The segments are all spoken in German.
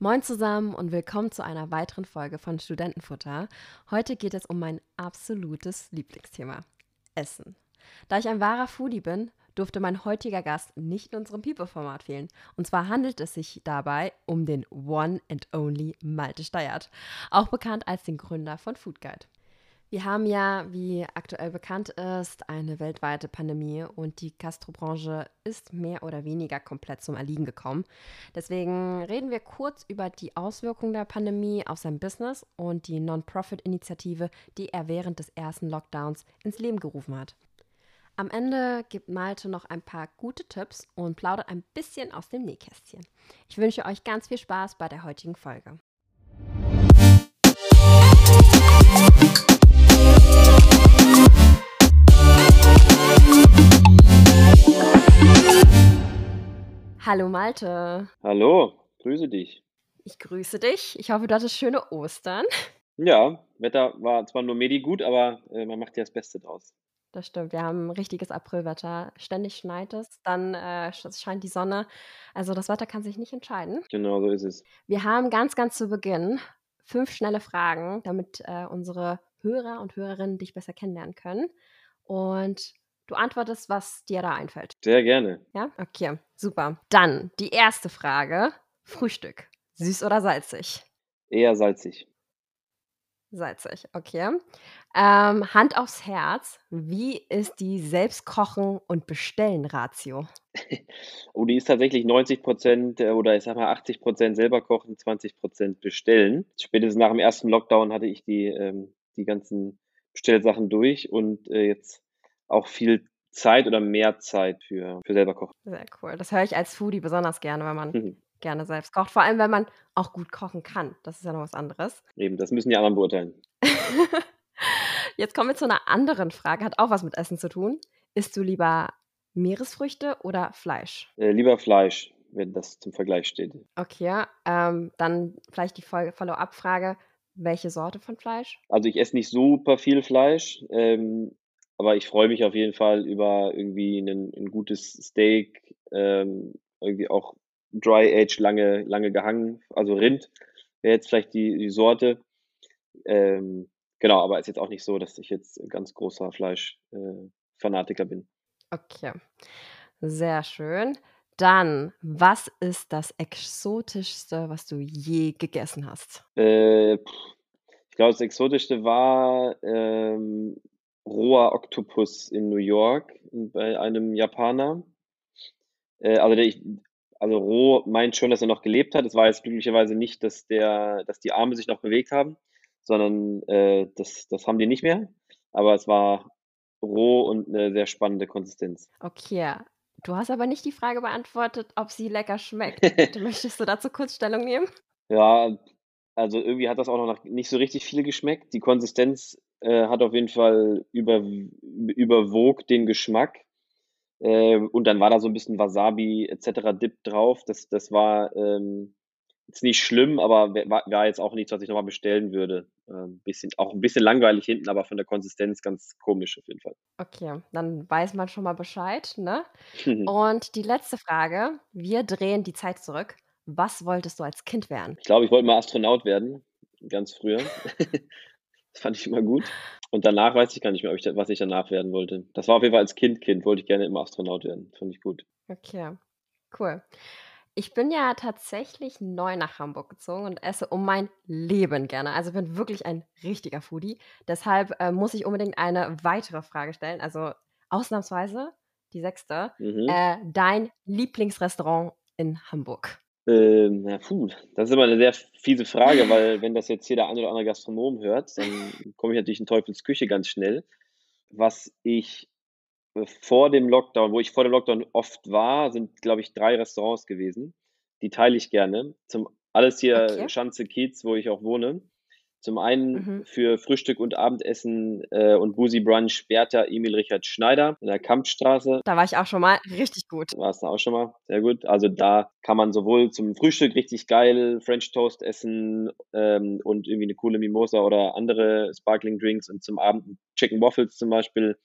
Moin zusammen und willkommen zu einer weiteren Folge von Studentenfutter. Heute geht es um mein absolutes Lieblingsthema: Essen. Da ich ein wahrer Foodie bin, durfte mein heutiger Gast nicht in unserem People-Format fehlen. Und zwar handelt es sich dabei um den One and Only Malte Steyert, auch bekannt als den Gründer von Food Guide. Wir haben ja, wie aktuell bekannt ist, eine weltweite Pandemie und die Gastrobranche ist mehr oder weniger komplett zum Erliegen gekommen. Deswegen reden wir kurz über die Auswirkungen der Pandemie auf sein Business und die Non-Profit-Initiative, die er während des ersten Lockdowns ins Leben gerufen hat. Am Ende gibt Malte noch ein paar gute Tipps und plaudert ein bisschen aus dem Nähkästchen. Ich wünsche euch ganz viel Spaß bei der heutigen Folge. Hallo Malte. Hallo, grüße dich. Ich grüße dich. Ich hoffe, du hattest schöne Ostern. Ja, Wetter war zwar nur medi gut, aber äh, man macht ja das Beste draus. Das stimmt. Wir haben richtiges Aprilwetter. Ständig schneit es, dann äh, scheint die Sonne. Also das Wetter kann sich nicht entscheiden. Genau, so ist es. Wir haben ganz, ganz zu Beginn fünf schnelle Fragen, damit äh, unsere Hörer und Hörerinnen dich besser kennenlernen können. Und du antwortest, was dir da einfällt. Sehr gerne. Ja, okay, super. Dann die erste Frage: Frühstück. Süß oder salzig? Eher salzig. Salzig, okay. Ähm, Hand aufs Herz, wie ist die Selbstkochen- und Bestellen-Ratio? oh, die ist tatsächlich 90 Prozent äh, oder ich sag mal 80 Prozent selber kochen, 20 Prozent bestellen. Spätestens nach dem ersten Lockdown hatte ich die, ähm, die ganzen Bestellsachen durch und äh, jetzt auch viel Zeit oder mehr Zeit für, für selber kochen. Sehr cool. Das höre ich als Foodie besonders gerne, wenn man mhm. gerne selbst kocht. Vor allem, wenn man auch gut kochen kann. Das ist ja noch was anderes. Eben, das müssen die anderen beurteilen. Jetzt kommen wir zu einer anderen Frage, hat auch was mit Essen zu tun. Isst du lieber Meeresfrüchte oder Fleisch? Äh, lieber Fleisch, wenn das zum Vergleich steht. Okay, ähm, dann vielleicht die Follow-up-Frage. Welche Sorte von Fleisch? Also ich esse nicht super viel Fleisch, ähm, aber ich freue mich auf jeden Fall über irgendwie ein, ein gutes Steak, ähm, irgendwie auch Dry Age lange, lange gehangen, also Rind wäre jetzt vielleicht die, die Sorte. Ähm, genau, aber ist jetzt auch nicht so, dass ich jetzt ein ganz großer Fleischfanatiker äh, bin. Okay, sehr schön. Dann, was ist das Exotischste, was du je gegessen hast? Äh, ich glaube, das Exotischste war ähm, roher Oktopus in New York bei einem Japaner. Äh, also, der, also roh meint schon, dass er noch gelebt hat. Es war jetzt glücklicherweise nicht, dass, der, dass die Arme sich noch bewegt haben, sondern äh, das, das haben die nicht mehr. Aber es war roh und eine sehr spannende Konsistenz. Okay. Du hast aber nicht die Frage beantwortet, ob sie lecker schmeckt. Möchtest du dazu kurz Stellung nehmen? Ja, also irgendwie hat das auch noch nicht so richtig viel geschmeckt. Die Konsistenz äh, hat auf jeden Fall über, überwog den Geschmack. Äh, und dann war da so ein bisschen Wasabi etc. Dip drauf. Das, das war ähm, jetzt nicht schlimm, aber war, war jetzt auch nichts, was ich nochmal bestellen würde. Äh, bisschen, auch ein bisschen langweilig hinten, aber von der Konsistenz ganz komisch auf jeden Fall. Okay, dann weiß man schon mal Bescheid, ne? und die letzte Frage: Wir drehen die Zeit zurück. Was wolltest du als Kind werden? Ich glaube, ich wollte mal Astronaut werden, ganz früher. das fand ich immer gut. Und danach weiß ich gar nicht mehr, ich, was ich danach werden wollte. Das war auf jeden Fall als Kind, Kind, wollte ich gerne immer Astronaut werden. Das fand ich gut. Okay, cool. Ich bin ja tatsächlich neu nach Hamburg gezogen und esse um mein Leben gerne. Also bin wirklich ein richtiger Foodie. Deshalb äh, muss ich unbedingt eine weitere Frage stellen. Also ausnahmsweise die sechste. Mhm. Äh, dein Lieblingsrestaurant in Hamburg? Ähm, na, puh, das ist immer eine sehr fiese Frage, weil wenn das jetzt hier der ein oder andere Gastronom hört, dann komme ich natürlich in Teufels Küche ganz schnell. Was ich äh, vor dem Lockdown, wo ich vor dem Lockdown oft war, sind, glaube ich, drei Restaurants gewesen. Die teile ich gerne. Zum alles hier okay. Schanze Kiez, wo ich auch wohne. Zum einen mhm. für Frühstück und Abendessen äh, und Busi Brunch Bertha Emil Richard Schneider in der Kampfstraße. Da war ich auch schon mal richtig gut. War es da auch schon mal? Sehr gut. Also da kann man sowohl zum Frühstück richtig geil French Toast essen ähm, und irgendwie eine coole Mimosa oder andere Sparkling Drinks und zum Abend Chicken Waffles zum Beispiel.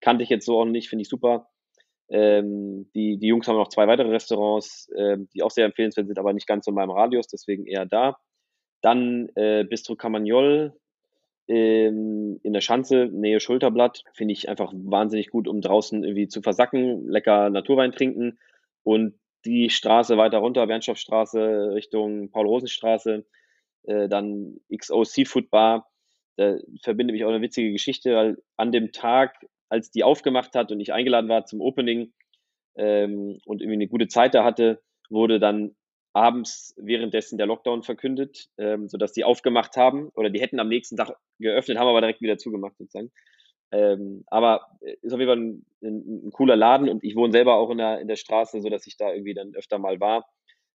Kannte ich jetzt so auch nicht, finde ich super. Ähm, die, die Jungs haben noch zwei weitere Restaurants, äh, die auch sehr empfehlenswert sind, aber nicht ganz in meinem Radius, deswegen eher da. Dann äh, Bistro Camagnol ähm, in der Schanze, Nähe Schulterblatt, finde ich einfach wahnsinnig gut, um draußen irgendwie zu versacken, lecker Naturwein trinken. Und die Straße weiter runter, Bernstoffstraße Richtung Paul-Rosen-Straße, äh, dann XO Seafood Bar. Da verbinde mich auch eine witzige Geschichte, weil an dem Tag als die aufgemacht hat und ich eingeladen war zum Opening ähm, und irgendwie eine gute Zeit da hatte, wurde dann abends währenddessen der Lockdown verkündet, ähm, sodass die aufgemacht haben oder die hätten am nächsten Tag geöffnet, haben aber direkt wieder zugemacht sozusagen. Ähm, aber äh, ist auf jeden Fall ein, ein, ein, cooler Laden und ich wohne selber auch in der, in der Straße, sodass ich da irgendwie dann öfter mal war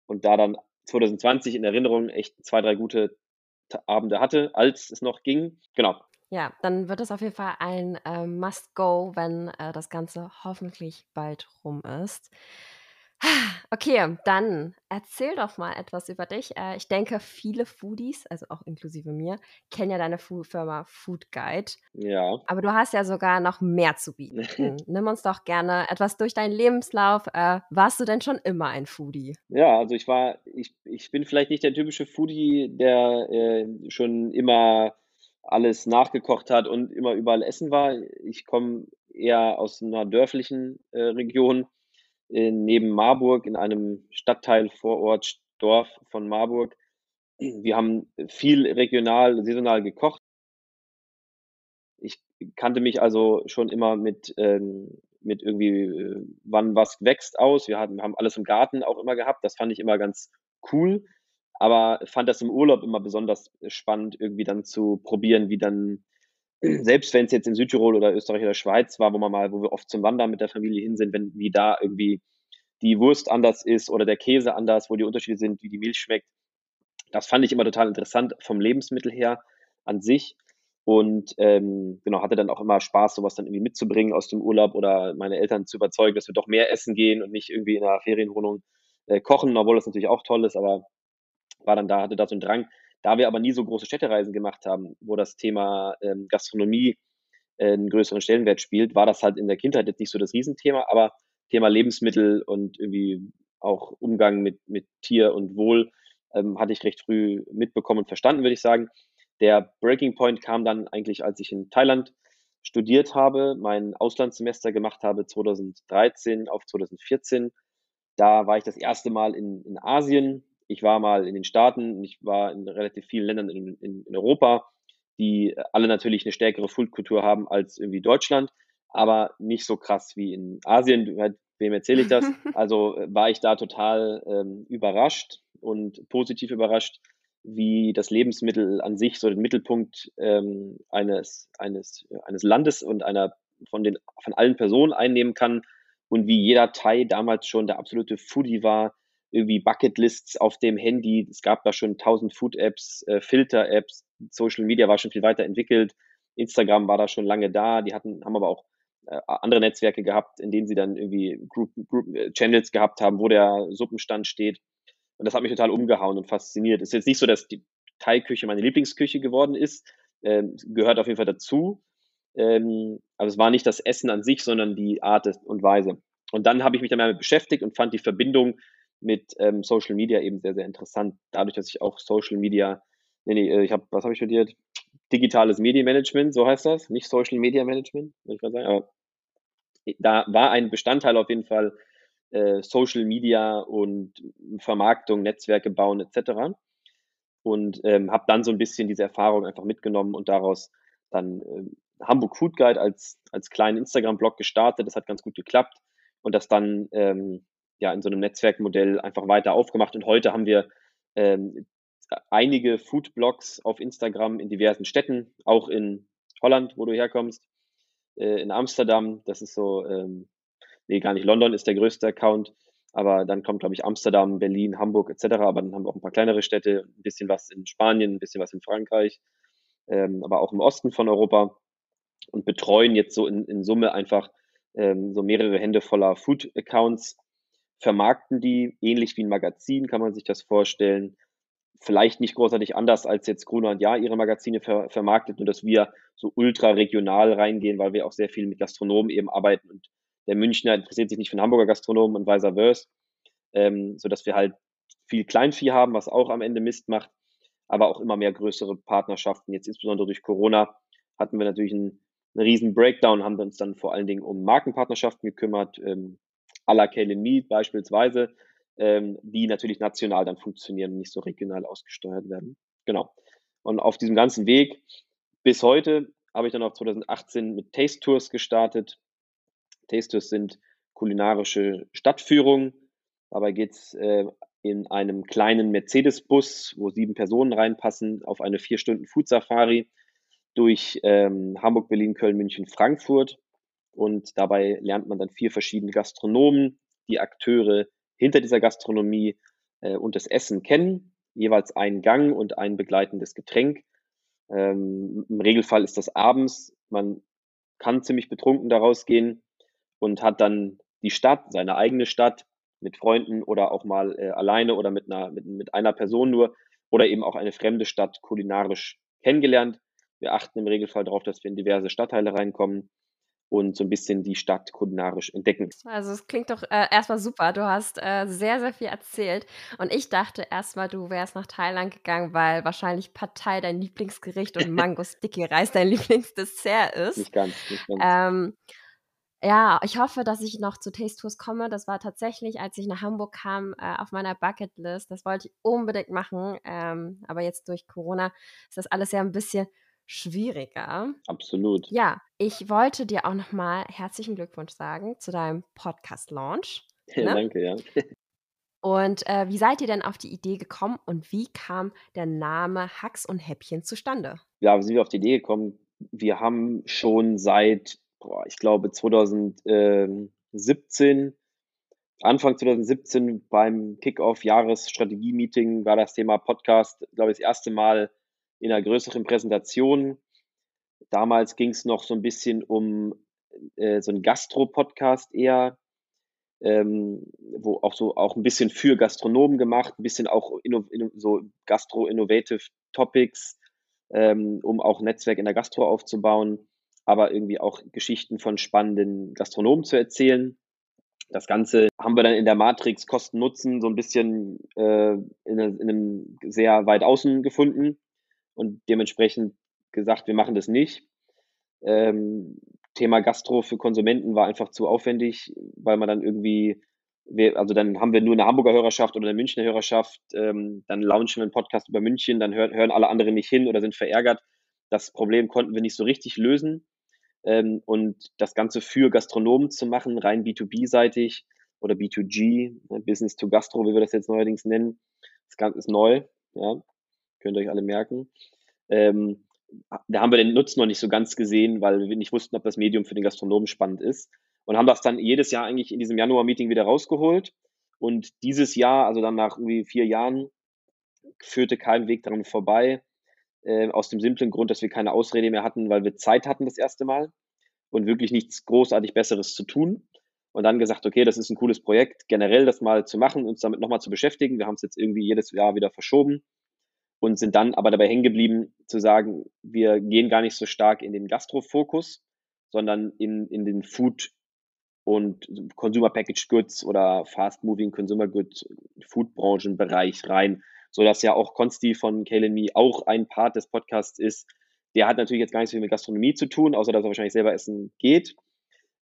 und da dann 2020 in Erinnerung echt zwei, drei gute Abende hatte, als es noch ging. Genau. Ja, dann wird es auf jeden Fall ein äh, Must-Go, wenn äh, das Ganze hoffentlich bald rum ist. Okay, dann erzähl doch mal etwas über dich. Äh, ich denke, viele Foodies, also auch inklusive mir, kennen ja deine Firma Food Guide. Ja. Aber du hast ja sogar noch mehr zu bieten. Nimm uns doch gerne etwas durch deinen Lebenslauf. Äh, warst du denn schon immer ein Foodie? Ja, also ich war, ich, ich bin vielleicht nicht der typische Foodie, der äh, schon immer alles nachgekocht hat und immer überall essen war. Ich komme eher aus einer dörflichen äh, Region in, neben Marburg in einem Stadtteil Vorort Dorf von Marburg. Wir haben viel regional, saisonal gekocht. Ich kannte mich also schon immer mit, ähm, mit irgendwie, äh, wann was wächst aus. Wir hatten, haben alles im Garten auch immer gehabt. Das fand ich immer ganz cool aber fand das im Urlaub immer besonders spannend, irgendwie dann zu probieren, wie dann, selbst wenn es jetzt in Südtirol oder Österreich oder Schweiz war, wo man mal, wo wir oft zum Wandern mit der Familie hin sind, wenn, wie da irgendwie die Wurst anders ist oder der Käse anders, wo die Unterschiede sind, wie die Milch schmeckt. Das fand ich immer total interessant vom Lebensmittel her an sich. Und ähm, genau, hatte dann auch immer Spaß, sowas dann irgendwie mitzubringen aus dem Urlaub oder meine Eltern zu überzeugen, dass wir doch mehr essen gehen und nicht irgendwie in einer Ferienwohnung äh, kochen, obwohl das natürlich auch toll ist, aber war dann da, hatte da so einen Drang. Da wir aber nie so große Städtereisen gemacht haben, wo das Thema ähm, Gastronomie äh, einen größeren Stellenwert spielt, war das halt in der Kindheit jetzt nicht so das Riesenthema, aber Thema Lebensmittel und irgendwie auch Umgang mit, mit Tier und Wohl ähm, hatte ich recht früh mitbekommen und verstanden, würde ich sagen. Der Breaking Point kam dann eigentlich, als ich in Thailand studiert habe, mein Auslandssemester gemacht habe, 2013 auf 2014. Da war ich das erste Mal in, in Asien, ich war mal in den Staaten, ich war in relativ vielen Ländern in, in, in Europa, die alle natürlich eine stärkere Foodkultur haben als irgendwie Deutschland, aber nicht so krass wie in Asien. Wem erzähle ich das? Also äh, war ich da total ähm, überrascht und positiv überrascht, wie das Lebensmittel an sich so den Mittelpunkt ähm, eines, eines, eines Landes und einer von den von allen Personen einnehmen kann und wie jeder Thai damals schon der absolute Foodie war, irgendwie Bucketlists auf dem Handy. Es gab da schon tausend Food-Apps, äh, Filter-Apps, Social Media war schon viel weiter entwickelt. Instagram war da schon lange da. Die hatten, haben aber auch äh, andere Netzwerke gehabt, in denen sie dann irgendwie Group, Group äh, Channels gehabt haben, wo der Suppenstand steht. Und das hat mich total umgehauen und fasziniert. Es ist jetzt nicht so, dass die Thai-Küche meine Lieblingsküche geworden ist. Ähm, gehört auf jeden Fall dazu. Ähm, aber es war nicht das Essen an sich, sondern die Art und Weise. Und dann habe ich mich damit beschäftigt und fand die Verbindung mit ähm, Social Media eben sehr, sehr interessant. Dadurch, dass ich auch Social Media, nee, nee, äh, ich habe, was habe ich studiert? Digitales Medienmanagement, so heißt das, nicht Social Media Management, würde ich mal sagen. Aber da war ein Bestandteil auf jeden Fall äh, Social Media und Vermarktung, Netzwerke bauen etc. Und ähm, habe dann so ein bisschen diese Erfahrung einfach mitgenommen und daraus dann äh, Hamburg Food Guide als, als kleinen Instagram-Blog gestartet. Das hat ganz gut geklappt und das dann ähm, ja in so einem Netzwerkmodell einfach weiter aufgemacht. Und heute haben wir ähm, einige Food-Blogs auf Instagram in diversen Städten, auch in Holland, wo du herkommst, äh, in Amsterdam. Das ist so, ähm, nee, gar nicht London ist der größte Account. Aber dann kommt, glaube ich, Amsterdam, Berlin, Hamburg etc. Aber dann haben wir auch ein paar kleinere Städte, ein bisschen was in Spanien, ein bisschen was in Frankreich, ähm, aber auch im Osten von Europa und betreuen jetzt so in, in Summe einfach ähm, so mehrere Hände voller Food-Accounts vermarkten die ähnlich wie ein Magazin, kann man sich das vorstellen. Vielleicht nicht großartig anders als jetzt Gruner und Ja ihre Magazine ver vermarktet, nur dass wir so ultra regional reingehen, weil wir auch sehr viel mit Gastronomen eben arbeiten und der Münchner interessiert sich nicht für den Hamburger Gastronomen und vice versa, ähm, sodass wir halt viel Kleinvieh haben, was auch am Ende Mist macht, aber auch immer mehr größere Partnerschaften. Jetzt insbesondere durch Corona hatten wir natürlich einen, einen riesen Breakdown, haben wir uns dann vor allen Dingen um Markenpartnerschaften gekümmert, ähm, à la Kalen Mead beispielsweise, ähm, die natürlich national dann funktionieren und nicht so regional ausgesteuert werden. Genau. Und auf diesem ganzen Weg bis heute habe ich dann auch 2018 mit Taste Tours gestartet. Taste Tours sind kulinarische Stadtführungen. Dabei geht es äh, in einem kleinen Mercedes-Bus, wo sieben Personen reinpassen, auf eine vier Stunden Food-Safari durch ähm, Hamburg, Berlin, Köln, München, Frankfurt. Und dabei lernt man dann vier verschiedene Gastronomen, die Akteure hinter dieser Gastronomie äh, und das Essen kennen. Jeweils einen Gang und ein begleitendes Getränk. Ähm, Im Regelfall ist das abends. Man kann ziemlich betrunken daraus gehen und hat dann die Stadt, seine eigene Stadt mit Freunden oder auch mal äh, alleine oder mit einer, mit, mit einer Person nur oder eben auch eine fremde Stadt kulinarisch kennengelernt. Wir achten im Regelfall darauf, dass wir in diverse Stadtteile reinkommen und so ein bisschen die Stadt kulinarisch entdecken. Also es klingt doch äh, erstmal super. Du hast äh, sehr, sehr viel erzählt. Und ich dachte erstmal, du wärst nach Thailand gegangen, weil wahrscheinlich Partei dein Lieblingsgericht und Mango Sticky Reis dein Lieblingsdessert ist. Nicht ganz, nicht ganz. Ähm, ja, ich hoffe, dass ich noch zu Taste Tours komme. Das war tatsächlich, als ich nach Hamburg kam, äh, auf meiner Bucketlist. Das wollte ich unbedingt machen. Ähm, aber jetzt durch Corona ist das alles ja ein bisschen schwieriger. Absolut. Ja, ich wollte dir auch nochmal herzlichen Glückwunsch sagen zu deinem Podcast-Launch. Ne? Danke, ja. Und äh, wie seid ihr denn auf die Idee gekommen und wie kam der Name Hacks und Häppchen zustande? Ja, wie sind wir auf die Idee gekommen? Wir haben schon seit, boah, ich glaube, 2017, Anfang 2017 beim Kickoff-Jahresstrategie-Meeting war das Thema Podcast, glaube ich, das erste Mal in einer größeren Präsentation. Damals ging es noch so ein bisschen um äh, so einen Gastro-Podcast eher, ähm, wo auch so auch ein bisschen für Gastronomen gemacht, ein bisschen auch inno, inno, so Gastro-Innovative Topics, ähm, um auch Netzwerk in der Gastro aufzubauen, aber irgendwie auch Geschichten von spannenden Gastronomen zu erzählen. Das Ganze haben wir dann in der Matrix Kosten-Nutzen so ein bisschen äh, in, in einem sehr weit außen gefunden und dementsprechend gesagt, wir machen das nicht. Ähm, Thema Gastro für Konsumenten war einfach zu aufwendig, weil man dann irgendwie, also dann haben wir nur eine Hamburger Hörerschaft oder eine Münchner Hörerschaft, ähm, dann launchen wir einen Podcast über München, dann hör, hören alle anderen nicht hin oder sind verärgert. Das Problem konnten wir nicht so richtig lösen. Ähm, und das Ganze für Gastronomen zu machen, rein B2B-seitig oder B2G, ne, Business to Gastro, wie wir das jetzt neuerdings nennen, das Ganze ist neu. Ja. Könnt ihr euch alle merken. Ähm, da haben wir den Nutzen noch nicht so ganz gesehen, weil wir nicht wussten, ob das Medium für den Gastronomen spannend ist. Und haben das dann jedes Jahr eigentlich in diesem Januar-Meeting wieder rausgeholt. Und dieses Jahr, also dann nach irgendwie vier Jahren, führte kein Weg daran vorbei. Äh, aus dem simplen Grund, dass wir keine Ausrede mehr hatten, weil wir Zeit hatten das erste Mal und wirklich nichts großartig Besseres zu tun. Und dann gesagt, okay, das ist ein cooles Projekt, generell das mal zu machen, uns damit nochmal zu beschäftigen. Wir haben es jetzt irgendwie jedes Jahr wieder verschoben und sind dann aber dabei hängen geblieben, zu sagen, wir gehen gar nicht so stark in den Gastro-Fokus, sondern in, in den Food- und Consumer Packaged Goods oder Fast Moving Consumer Goods Food-Branchen-Bereich rein, so dass ja auch Consti von Kalen Me auch ein Part des Podcasts ist. Der hat natürlich jetzt gar nicht so viel mit Gastronomie zu tun, außer dass er wahrscheinlich selber essen geht.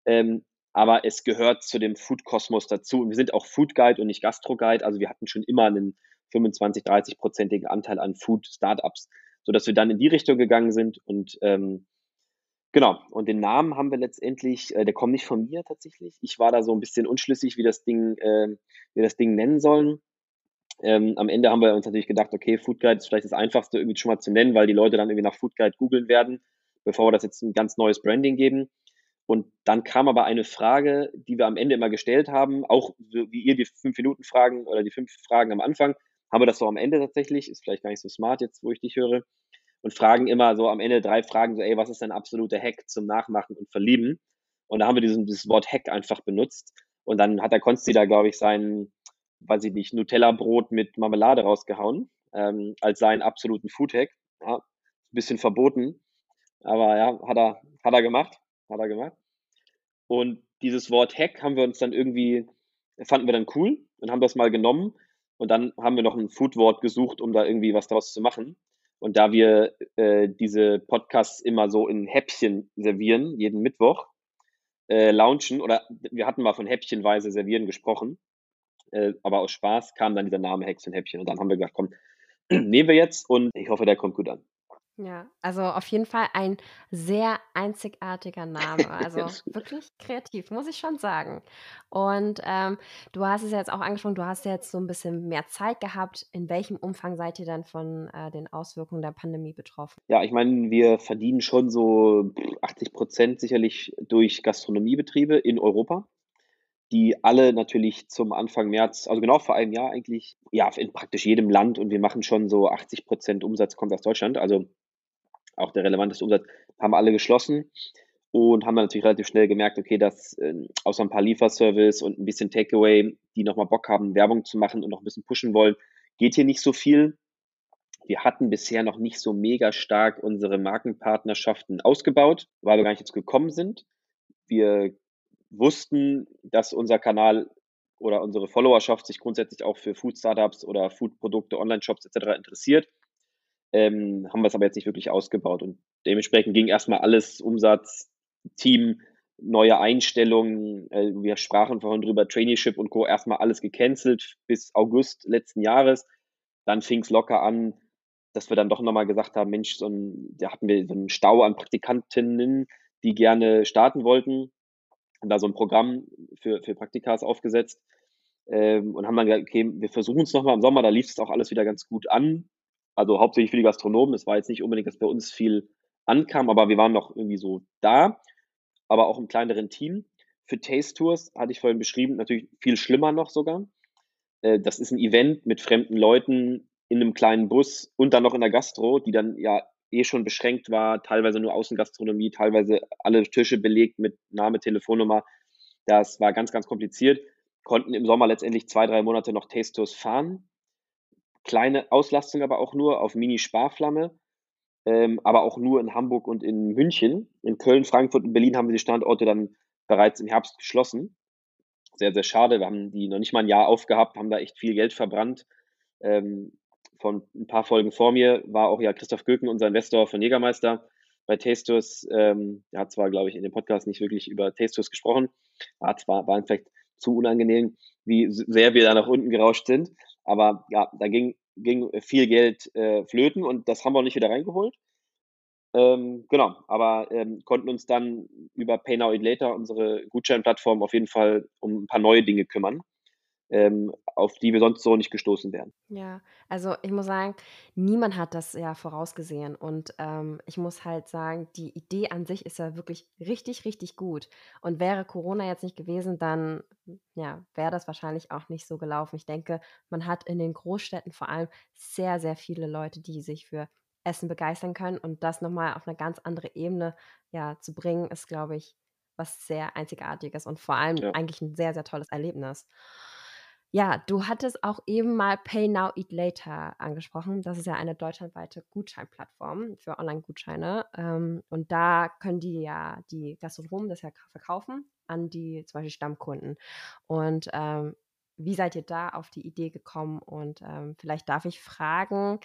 Ähm, aber es gehört zu dem Food-Kosmos dazu. Und wir sind auch Food Guide und nicht Gastro Guide. Also wir hatten schon immer einen 25, 30-prozentigen Anteil an Food-Startups, sodass wir dann in die Richtung gegangen sind und ähm, Genau, und den Namen haben wir letztendlich, äh, der kommt nicht von mir tatsächlich. Ich war da so ein bisschen unschlüssig, wie das Ding, äh, wie das Ding nennen sollen. Ähm, am Ende haben wir uns natürlich gedacht, okay, Food Guide ist vielleicht das einfachste irgendwie schon mal zu nennen, weil die Leute dann irgendwie nach Food Guide googeln werden, bevor wir das jetzt ein ganz neues Branding geben. Und dann kam aber eine Frage, die wir am Ende immer gestellt haben, auch wie ihr die fünf Minuten Fragen oder die fünf Fragen am Anfang, haben wir das so am Ende tatsächlich, ist vielleicht gar nicht so smart jetzt, wo ich dich höre, und fragen immer so am Ende drei Fragen, so, ey, was ist dein absoluter Hack zum Nachmachen und Verlieben? Und da haben wir diesen, dieses Wort Hack einfach benutzt. Und dann hat der Konsti da, glaube ich, sein, weiß ich nicht, Nutella-Brot mit Marmelade rausgehauen, ähm, als seinen absoluten Food-Hack. Ja, ein bisschen verboten. Aber ja, hat er, hat er gemacht. Hat er gemacht. Und dieses Wort Hack haben wir uns dann irgendwie, fanden wir dann cool und haben das mal genommen. Und dann haben wir noch ein Foodwort gesucht, um da irgendwie was draus zu machen. Und da wir äh, diese Podcasts immer so in Häppchen servieren, jeden Mittwoch, äh, launchen, oder wir hatten mal von Häppchenweise servieren gesprochen, äh, aber aus Spaß kam dann dieser Name Hexenhäppchen. Und dann haben wir gesagt, komm, nehmen wir jetzt und ich hoffe, der kommt gut an. Ja, also auf jeden Fall ein sehr einzigartiger Name. Also wirklich kreativ, muss ich schon sagen. Und ähm, du hast es jetzt auch angesprochen, du hast jetzt so ein bisschen mehr Zeit gehabt. In welchem Umfang seid ihr dann von äh, den Auswirkungen der Pandemie betroffen? Ja, ich meine, wir verdienen schon so 80 Prozent sicherlich durch Gastronomiebetriebe in Europa die alle natürlich zum Anfang März, also genau vor einem Jahr eigentlich, ja, in praktisch jedem Land und wir machen schon so 80 Prozent Umsatz kommt aus Deutschland, also auch der relevanteste Umsatz, haben alle geschlossen und haben dann natürlich relativ schnell gemerkt, okay, dass äh, außer ein paar Lieferservice und ein bisschen Takeaway, die nochmal Bock haben, Werbung zu machen und noch ein bisschen pushen wollen, geht hier nicht so viel. Wir hatten bisher noch nicht so mega stark unsere Markenpartnerschaften ausgebaut, weil wir gar nicht jetzt gekommen sind. Wir wussten, dass unser Kanal oder unsere Followerschaft sich grundsätzlich auch für Food-Startups oder Food-Produkte, Online-Shops etc. interessiert. Ähm, haben wir es aber jetzt nicht wirklich ausgebaut. Und dementsprechend ging erstmal alles, Umsatz, Team, neue Einstellungen. Äh, wir sprachen vorhin drüber, Traineeship und Co. erstmal alles gecancelt bis August letzten Jahres. Dann fing es locker an, dass wir dann doch nochmal gesagt haben, Mensch, so ein, da hatten wir so einen Stau an Praktikantinnen, die gerne starten wollten haben da so ein Programm für, für Praktikas aufgesetzt ähm, und haben dann gesagt, okay, wir versuchen es nochmal im Sommer, da lief es auch alles wieder ganz gut an. Also hauptsächlich für die Gastronomen. Es war jetzt nicht unbedingt, dass bei uns viel ankam, aber wir waren noch irgendwie so da, aber auch im kleineren Team. Für Taste Tours hatte ich vorhin beschrieben, natürlich viel schlimmer noch sogar. Äh, das ist ein Event mit fremden Leuten in einem kleinen Bus und dann noch in der Gastro, die dann ja eh schon beschränkt war, teilweise nur Außengastronomie, teilweise alle Tische belegt mit Name, Telefonnummer. Das war ganz, ganz kompliziert. Konnten im Sommer letztendlich zwei, drei Monate noch Tastos fahren. Kleine Auslastung aber auch nur auf Mini-Sparflamme, ähm, aber auch nur in Hamburg und in München. In Köln, Frankfurt und Berlin haben wir die Standorte dann bereits im Herbst geschlossen. Sehr, sehr schade. Wir haben die noch nicht mal ein Jahr aufgehabt, haben da echt viel Geld verbrannt. Ähm, von ein paar Folgen vor mir war auch ja Christoph Göken, unser Investor von Jägermeister bei Tastus. Ähm, er hat zwar, glaube ich, in dem Podcast nicht wirklich über Tastus gesprochen, war zwar war vielleicht zu unangenehm, wie sehr wir da nach unten gerauscht sind, aber ja, da ging, ging viel Geld äh, flöten und das haben wir auch nicht wieder reingeholt. Ähm, genau, aber ähm, konnten uns dann über Pay Now Eat Later, unsere Gutscheinplattform, auf jeden Fall um ein paar neue Dinge kümmern ähm, auf die wir sonst so nicht gestoßen wären. Ja, also ich muss sagen, niemand hat das ja vorausgesehen. Und ähm, ich muss halt sagen, die Idee an sich ist ja wirklich richtig, richtig gut. Und wäre Corona jetzt nicht gewesen, dann ja, wäre das wahrscheinlich auch nicht so gelaufen. Ich denke, man hat in den Großstädten vor allem sehr, sehr viele Leute, die sich für Essen begeistern können. Und das nochmal auf eine ganz andere Ebene ja, zu bringen, ist, glaube ich, was sehr Einzigartiges und vor allem ja. eigentlich ein sehr, sehr tolles Erlebnis. Ja, du hattest auch eben mal Pay Now, Eat Later angesprochen. Das ist ja eine deutschlandweite Gutscheinplattform für Online-Gutscheine. Ähm, und da können die ja die Gastronomen das ja verkaufen an die zum Beispiel Stammkunden. Und ähm, wie seid ihr da auf die Idee gekommen? Und ähm, vielleicht darf ich fragen,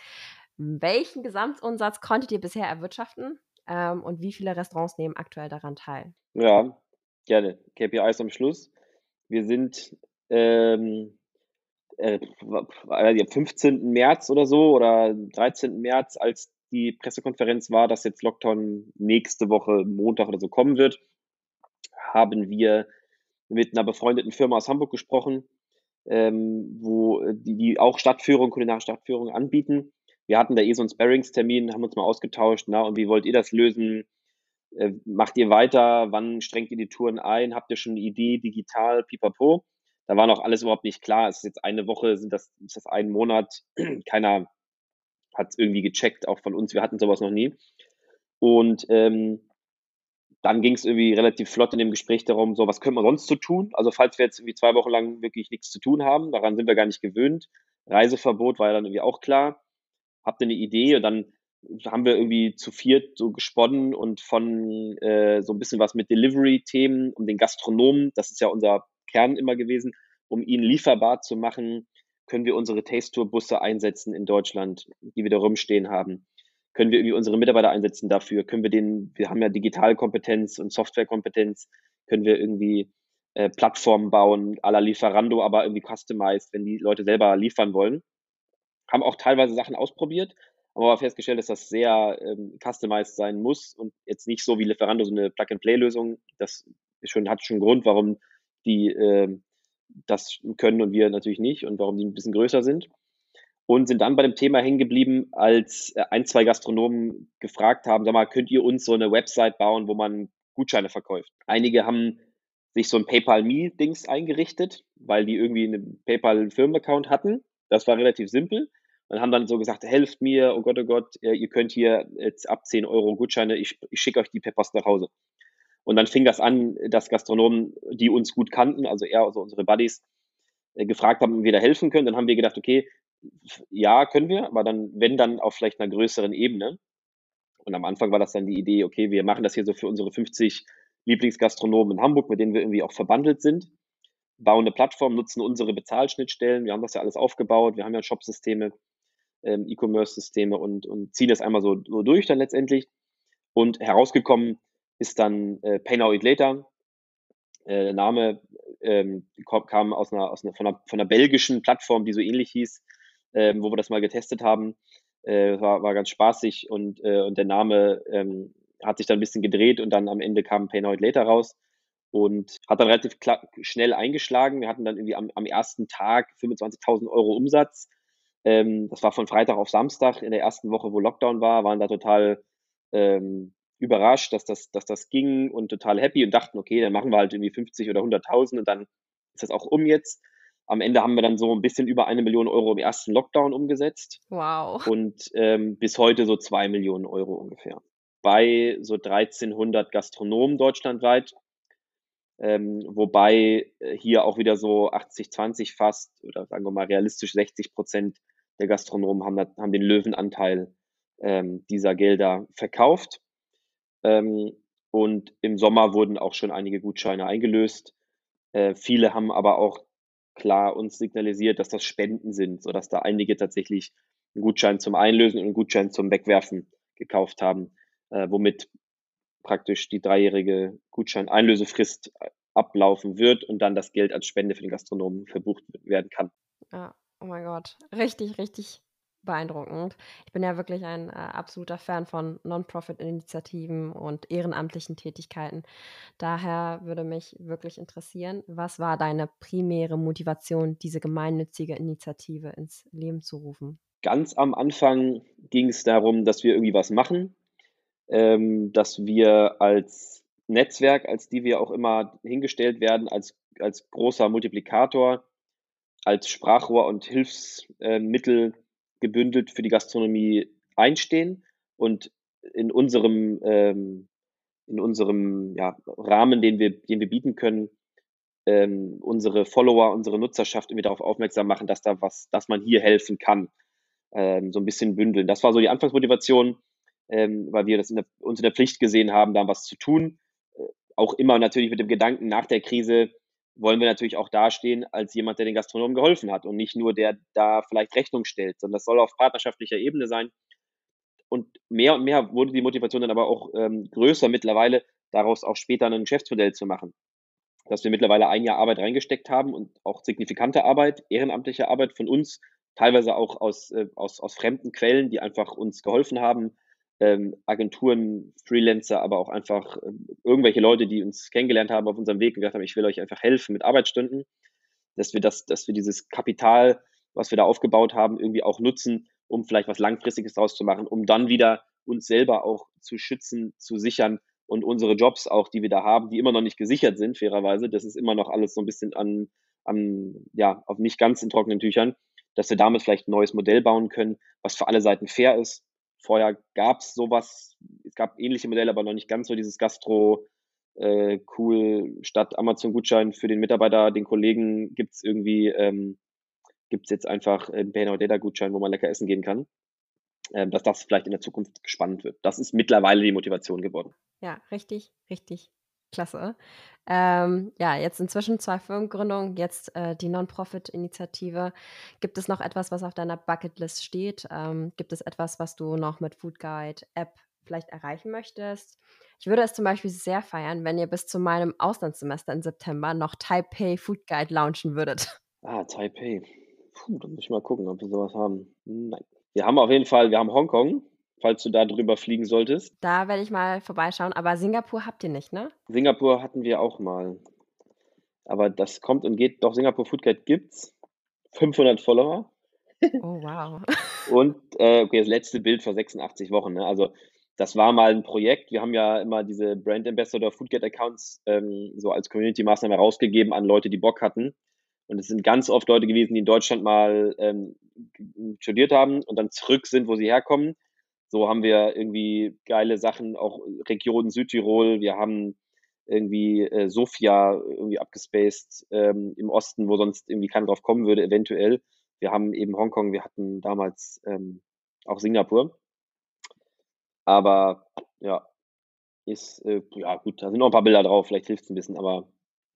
welchen Gesamtumsatz konntet ihr bisher erwirtschaften? Ähm, und wie viele Restaurants nehmen aktuell daran teil? Ja, gerne. KPIs am Schluss. Wir sind ähm, äh, am 15. März oder so oder 13. März, als die Pressekonferenz war, dass jetzt Lockdown nächste Woche Montag oder so kommen wird, haben wir mit einer befreundeten Firma aus Hamburg gesprochen, ähm, wo die, die auch Stadtführung, kulinarische Stadtführung anbieten. Wir hatten da eh so einen Sparringstermin, haben uns mal ausgetauscht, na, und wie wollt ihr das lösen? Äh, macht ihr weiter? Wann strengt ihr die Touren ein? Habt ihr schon eine Idee, digital, pipapo? Da war noch alles überhaupt nicht klar. Es ist jetzt eine Woche, sind das, ist das ein Monat. Keiner hat es irgendwie gecheckt, auch von uns. Wir hatten sowas noch nie. Und ähm, dann ging es irgendwie relativ flott in dem Gespräch darum, so was können wir sonst so tun? Also falls wir jetzt irgendwie zwei Wochen lang wirklich nichts zu tun haben, daran sind wir gar nicht gewöhnt. Reiseverbot war ja dann irgendwie auch klar. Habt ihr eine Idee? Und dann haben wir irgendwie zu viert so gesponnen und von äh, so ein bisschen was mit Delivery-Themen, um den Gastronomen, das ist ja unser Kern immer gewesen, um ihn lieferbar zu machen, können wir unsere Taste-Tour-Busse einsetzen in Deutschland, die wir da rumstehen haben. Können wir irgendwie unsere Mitarbeiter einsetzen dafür? Können wir den, wir haben ja Digitalkompetenz und Softwarekompetenz, können wir irgendwie äh, Plattformen bauen, à la Lieferando, aber irgendwie customized, wenn die Leute selber liefern wollen. Haben auch teilweise Sachen ausprobiert, aber festgestellt, dass das sehr ähm, customized sein muss und jetzt nicht so wie Lieferando so eine Plug-and-Play-Lösung. Das schon, hat schon einen Grund, warum die äh, das können und wir natürlich nicht und warum die ein bisschen größer sind. Und sind dann bei dem Thema hängen geblieben, als äh, ein, zwei Gastronomen gefragt haben, sag mal, könnt ihr uns so eine Website bauen, wo man Gutscheine verkauft? Einige haben sich so ein PayPal-Me-Dings eingerichtet, weil die irgendwie einen PayPal-Firmenaccount hatten. Das war relativ simpel und haben dann so gesagt, helft mir, oh Gott, oh Gott, ihr könnt hier jetzt ab 10 Euro Gutscheine, ich, ich schicke euch die per Post nach Hause. Und dann fing das an, dass Gastronomen, die uns gut kannten, also eher also unsere Buddies, äh, gefragt haben, ob wir da helfen können. Dann haben wir gedacht, okay, ja, können wir, aber dann, wenn dann auf vielleicht einer größeren Ebene. Und am Anfang war das dann die Idee, okay, wir machen das hier so für unsere 50 Lieblingsgastronomen in Hamburg, mit denen wir irgendwie auch verbandelt sind, bauen eine Plattform, nutzen unsere Bezahlschnittstellen. Wir haben das ja alles aufgebaut. Wir haben ja Shopsysteme, ähm, E-Commerce-Systeme und, und ziehen das einmal so, so durch dann letztendlich. Und herausgekommen ist dann äh, Pay Now Eat Later. Äh, der Name ähm, kam aus einer, aus einer, von, einer, von einer belgischen Plattform, die so ähnlich hieß, ähm, wo wir das mal getestet haben. Äh, war, war ganz spaßig und, äh, und der Name ähm, hat sich dann ein bisschen gedreht und dann am Ende kam Pay Now Eat Later raus und hat dann relativ schnell eingeschlagen. Wir hatten dann irgendwie am, am ersten Tag 25.000 Euro Umsatz. Ähm, das war von Freitag auf Samstag in der ersten Woche, wo Lockdown war, waren da total ähm, überrascht, dass das, dass das ging und total happy und dachten, okay, dann machen wir halt irgendwie 50 oder 100.000 und dann ist das auch um jetzt. Am Ende haben wir dann so ein bisschen über eine Million Euro im ersten Lockdown umgesetzt. Wow. Und ähm, bis heute so zwei Millionen Euro ungefähr. Bei so 1300 Gastronomen deutschlandweit. Ähm, wobei äh, hier auch wieder so 80, 20 fast oder sagen wir mal realistisch 60 Prozent der Gastronomen haben, haben den Löwenanteil ähm, dieser Gelder verkauft. Ähm, und im Sommer wurden auch schon einige Gutscheine eingelöst. Äh, viele haben aber auch klar uns signalisiert, dass das Spenden sind, sodass da einige tatsächlich einen Gutschein zum Einlösen und einen Gutschein zum Wegwerfen gekauft haben, äh, womit praktisch die dreijährige Gutscheineinlösefrist ablaufen wird und dann das Geld als Spende für den Gastronomen verbucht werden kann. Ja, oh mein Gott, richtig, richtig beeindruckend. Ich bin ja wirklich ein äh, absoluter Fan von Non-Profit-Initiativen und ehrenamtlichen Tätigkeiten. Daher würde mich wirklich interessieren, was war deine primäre Motivation, diese gemeinnützige Initiative ins Leben zu rufen? Ganz am Anfang ging es darum, dass wir irgendwie was machen, ähm, dass wir als Netzwerk, als die wir auch immer hingestellt werden, als, als großer Multiplikator, als Sprachrohr und Hilfsmittel äh, gebündelt für die Gastronomie einstehen und in unserem, ähm, in unserem ja, Rahmen, den wir, den wir bieten können, ähm, unsere Follower, unsere Nutzerschaft irgendwie darauf aufmerksam machen, dass da was, dass man hier helfen kann. Ähm, so ein bisschen bündeln. Das war so die Anfangsmotivation, ähm, weil wir das in der, uns in der Pflicht gesehen haben, da was zu tun. Äh, auch immer natürlich mit dem Gedanken nach der Krise, wollen wir natürlich auch dastehen als jemand, der den Gastronomen geholfen hat und nicht nur der da vielleicht Rechnung stellt, sondern das soll auf partnerschaftlicher Ebene sein. Und mehr und mehr wurde die Motivation dann aber auch ähm, größer mittlerweile, daraus auch später ein Geschäftsmodell zu machen. Dass wir mittlerweile ein Jahr Arbeit reingesteckt haben und auch signifikante Arbeit, ehrenamtliche Arbeit von uns, teilweise auch aus, äh, aus, aus fremden Quellen, die einfach uns geholfen haben, ähm, Agenturen, Freelancer, aber auch einfach ähm, irgendwelche Leute, die uns kennengelernt haben auf unserem Weg und gesagt haben, ich will euch einfach helfen mit Arbeitsstunden, dass wir das, dass wir dieses Kapital, was wir da aufgebaut haben, irgendwie auch nutzen, um vielleicht was Langfristiges draus zu machen, um dann wieder uns selber auch zu schützen, zu sichern und unsere Jobs auch, die wir da haben, die immer noch nicht gesichert sind, fairerweise, das ist immer noch alles so ein bisschen an, an ja, auf nicht ganz in trockenen Tüchern, dass wir damit vielleicht ein neues Modell bauen können, was für alle Seiten fair ist, Vorher gab es sowas, es gab ähnliche Modelle, aber noch nicht ganz so dieses Gastro, äh, cool, statt Amazon-Gutschein für den Mitarbeiter, den Kollegen gibt es irgendwie, ähm, gibt es jetzt einfach einen Pay Now Data Gutschein, wo man lecker essen gehen kann. äh, dass das vielleicht in der Zukunft gespannt wird. Das ist mittlerweile die Motivation geworden. Ja, richtig, richtig klasse. Ähm, ja, jetzt inzwischen zwei Firmengründungen, jetzt äh, die Non-Profit-Initiative. Gibt es noch etwas, was auf deiner Bucketlist steht? Ähm, gibt es etwas, was du noch mit Food Guide App vielleicht erreichen möchtest? Ich würde es zum Beispiel sehr feiern, wenn ihr bis zu meinem Auslandssemester im September noch Taipei Food Guide launchen würdet. Ah, Taipei. Puh, da muss ich mal gucken, ob wir sowas haben. Nein. Wir haben auf jeden Fall, wir haben Hongkong, falls du da drüber fliegen solltest. Da werde ich mal vorbeischauen, aber Singapur habt ihr nicht, ne? Singapur hatten wir auch mal. Aber das kommt und geht, doch Singapur Food Guide gibt's. 500 Follower. Oh, wow. und, äh, okay, das letzte Bild vor 86 Wochen. Ne? Also, das war mal ein Projekt. Wir haben ja immer diese Brand Ambassador Foodgate Accounts ähm, so als Community-Maßnahme rausgegeben an Leute, die Bock hatten. Und es sind ganz oft Leute gewesen, die in Deutschland mal ähm, studiert haben und dann zurück sind, wo sie herkommen. So haben wir irgendwie geile Sachen, auch Region Südtirol. Wir haben irgendwie äh, Sofia irgendwie abgespaced ähm, im Osten, wo sonst irgendwie keiner drauf kommen würde, eventuell. Wir haben eben Hongkong, wir hatten damals ähm, auch Singapur. Aber ja, ist, äh, ja gut, da sind noch ein paar Bilder drauf, vielleicht hilft es ein bisschen, aber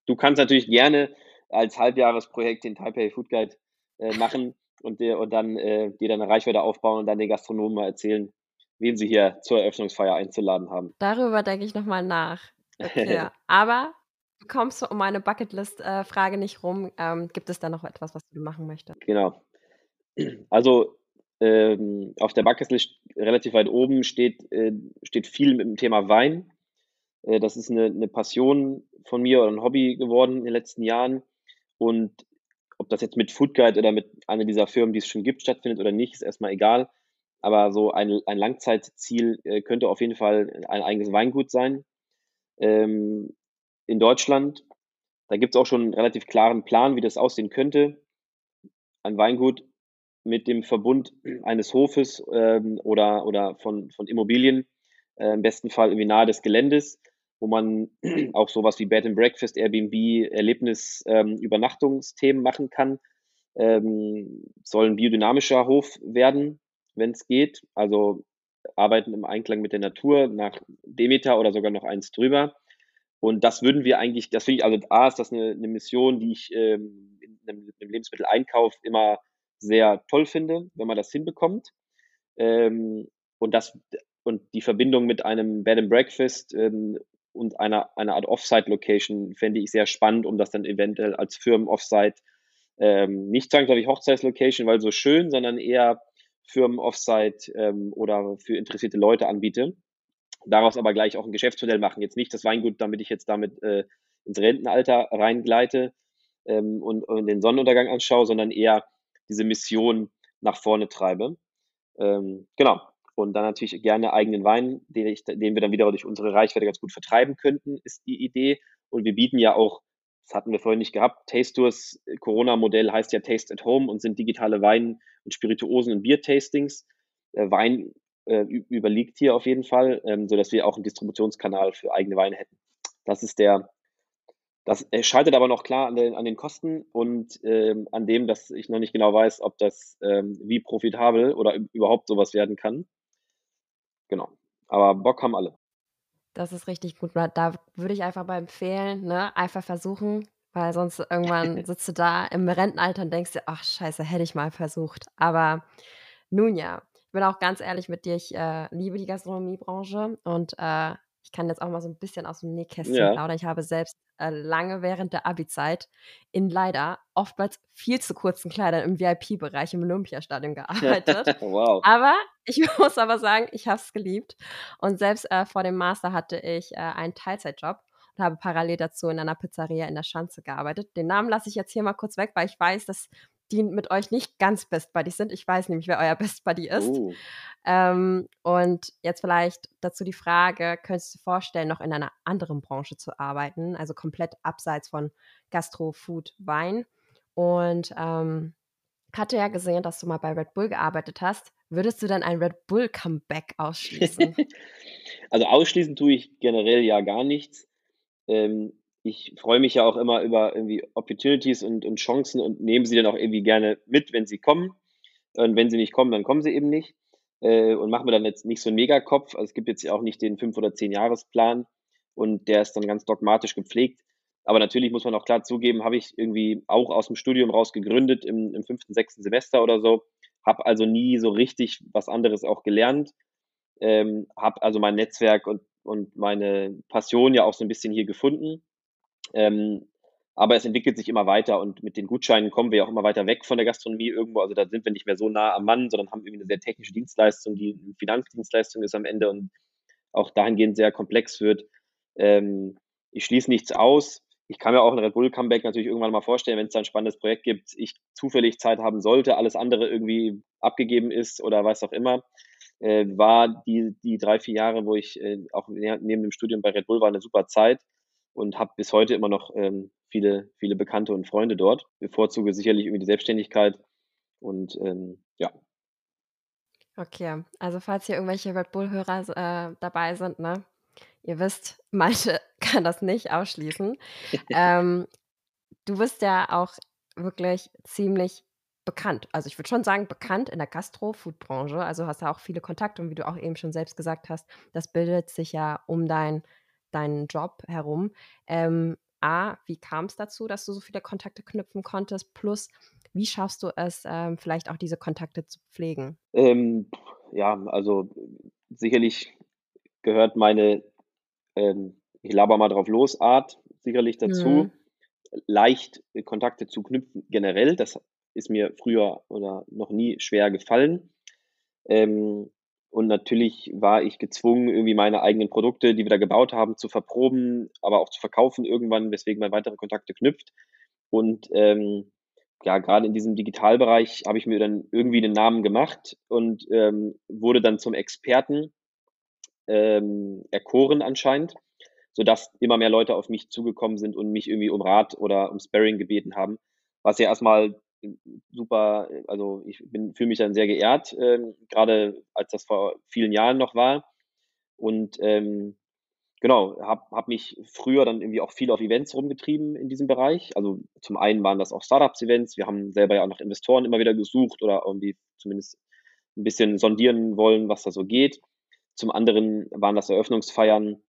du kannst natürlich gerne als Halbjahresprojekt den Taipei Food Guide äh, machen und, dir, und dann äh, dir deine Reichweite aufbauen und dann den Gastronomen mal erzählen, wen sie hier zur Eröffnungsfeier einzuladen haben. Darüber denke ich nochmal nach. Okay. Aber du kommst um meine Bucketlist-Frage nicht rum. Ähm, gibt es da noch etwas, was du machen möchtest? Genau. Also ähm, auf der Bucketlist relativ weit oben steht, äh, steht viel mit dem Thema Wein. Äh, das ist eine, eine Passion von mir oder ein Hobby geworden in den letzten Jahren. Und ob das jetzt mit Food Guide oder mit einer dieser Firmen, die es schon gibt, stattfindet oder nicht, ist erstmal egal. Aber so ein, ein Langzeitziel äh, könnte auf jeden Fall ein eigenes Weingut sein. Ähm, in Deutschland, da gibt es auch schon einen relativ klaren Plan, wie das aussehen könnte. Ein Weingut mit dem Verbund eines Hofes ähm, oder, oder von, von Immobilien, äh, im besten Fall irgendwie nahe des Geländes, wo man auch sowas wie Bed and Breakfast, Airbnb, Erlebnis, ähm, Übernachtungsthemen machen kann. Ähm, soll ein biodynamischer Hof werden, wenn es geht. Also arbeiten im Einklang mit der Natur nach Demeter oder sogar noch eins drüber. Und das würden wir eigentlich, das finde ich, also A ist das eine, eine Mission, die ich ähm, in einem, einem Lebensmitteleinkauf immer sehr toll finde, wenn man das hinbekommt. Ähm, und das und die Verbindung mit einem Bed and Breakfast ähm, und einer, einer Art Offsite-Location fände ich sehr spannend, um das dann eventuell als Firmen-Offsite ähm, nicht zwangsläufig Hochzeitslocation, weil so schön, sondern eher Firmen-Offsite ähm, oder für interessierte Leute anbiete. Daraus aber gleich auch ein Geschäftsmodell machen. Jetzt nicht das Weingut, damit ich jetzt damit äh, ins Rentenalter reingleite ähm, und, und den Sonnenuntergang anschaue, sondern eher diese Mission nach vorne treibe. Ähm, genau. Und dann natürlich gerne eigenen Wein, den, ich, den wir dann wieder durch unsere Reichweite ganz gut vertreiben könnten, ist die Idee. Und wir bieten ja auch, das hatten wir vorhin nicht gehabt, Taste Tours, Corona-Modell heißt ja Taste at Home und sind digitale Wein- und Spirituosen- und Bier-Tastings. Äh, Wein äh, überliegt hier auf jeden Fall, ähm, sodass wir auch einen Distributionskanal für eigene Weine hätten. Das ist der, das scheitert aber noch klar an den, an den Kosten und ähm, an dem, dass ich noch nicht genau weiß, ob das ähm, wie profitabel oder überhaupt sowas werden kann. Genau. Aber Bock haben alle. Das ist richtig gut. Da würde ich einfach mal empfehlen, ne, einfach versuchen, weil sonst irgendwann sitzt du da im Rentenalter und denkst dir, ach scheiße, hätte ich mal versucht. Aber nun ja, ich bin auch ganz ehrlich mit dir, ich äh, liebe die Gastronomiebranche und äh, ich kann jetzt auch mal so ein bisschen aus dem Nähkästchen ja. plaudern. Ich habe selbst äh, lange während der Abi-Zeit in leider oftmals viel zu kurzen Kleidern im VIP-Bereich im Olympiastadion gearbeitet. wow. Aber ich muss aber sagen, ich habe es geliebt. Und selbst äh, vor dem Master hatte ich äh, einen Teilzeitjob und habe parallel dazu in einer Pizzeria in der Schanze gearbeitet. Den Namen lasse ich jetzt hier mal kurz weg, weil ich weiß, dass die mit euch nicht ganz Best Buddies sind. Ich weiß nämlich, wer euer Best Buddy ist. Uh. Ähm, und jetzt vielleicht dazu die Frage, könntest du dir vorstellen, noch in einer anderen Branche zu arbeiten, also komplett abseits von Gastro, Food, Wein? Und ähm, hatte ja gesehen, dass du mal bei Red Bull gearbeitet hast. Würdest du dann ein Red Bull Comeback ausschließen? also ausschließen tue ich generell ja gar nichts. Ähm, ich freue mich ja auch immer über irgendwie Opportunities und, und Chancen und nehme sie dann auch irgendwie gerne mit, wenn sie kommen. Und wenn sie nicht kommen, dann kommen sie eben nicht. äh, und mache mir dann jetzt nicht so einen Megakopf. Also es gibt jetzt ja auch nicht den fünf oder zehn Jahresplan und der ist dann ganz dogmatisch gepflegt. Aber natürlich muss man auch klar zugeben, habe ich irgendwie auch aus dem Studium raus gegründet im, im fünften, sechsten Semester oder so, habe also nie so richtig was anderes auch gelernt, ähm, habe also mein Netzwerk und, und meine Passion ja auch so ein bisschen hier gefunden. Ähm, aber es entwickelt sich immer weiter und mit den Gutscheinen kommen wir ja auch immer weiter weg von der Gastronomie irgendwo. Also da sind wir nicht mehr so nah am Mann, sondern haben irgendwie eine sehr technische Dienstleistung, die eine Finanzdienstleistung ist am Ende und auch dahingehend sehr komplex wird. Ähm, ich schließe nichts aus. Ich kann mir auch ein Red Bull Comeback natürlich irgendwann mal vorstellen, wenn es da ein spannendes Projekt gibt, ich zufällig Zeit haben sollte, alles andere irgendwie abgegeben ist oder was auch immer. Äh, war die, die drei, vier Jahre, wo ich äh, auch neben dem Studium bei Red Bull war, eine super Zeit und habe bis heute immer noch ähm, viele, viele Bekannte und Freunde dort. Bevorzuge sicherlich irgendwie die Selbstständigkeit und ähm, ja. Okay, also falls hier irgendwelche Red Bull-Hörer äh, dabei sind, ne? Ihr wisst, Malte kann das nicht ausschließen. ähm, du bist ja auch wirklich ziemlich bekannt. Also ich würde schon sagen, bekannt in der Gastro-Food-Branche. Also hast ja auch viele Kontakte und wie du auch eben schon selbst gesagt hast, das bildet sich ja um dein, deinen Job herum. Ähm, A, wie kam es dazu, dass du so viele Kontakte knüpfen konntest? Plus, wie schaffst du es, ähm, vielleicht auch diese Kontakte zu pflegen? Ähm, ja, also sicherlich gehört meine, ähm, ich laber mal drauf los, Art sicherlich dazu. Mhm. Leicht Kontakte zu knüpfen generell, das ist mir früher oder noch nie schwer gefallen. Ähm, und natürlich war ich gezwungen, irgendwie meine eigenen Produkte, die wir da gebaut haben, zu verproben, aber auch zu verkaufen irgendwann, weswegen man weitere Kontakte knüpft. Und ähm, ja, gerade in diesem Digitalbereich habe ich mir dann irgendwie einen Namen gemacht und ähm, wurde dann zum Experten ähm, erkoren anscheinend, sodass immer mehr Leute auf mich zugekommen sind und mich irgendwie um Rat oder um Sparring gebeten haben, was ja erstmal super, also ich bin fühle mich dann sehr geehrt, ähm, gerade als das vor vielen Jahren noch war. Und ähm, genau, habe hab mich früher dann irgendwie auch viel auf Events rumgetrieben in diesem Bereich. Also zum einen waren das auch Startups-Events. Wir haben selber ja auch nach Investoren immer wieder gesucht oder irgendwie zumindest ein bisschen sondieren wollen, was da so geht. Zum anderen waren das Eröffnungsfeiern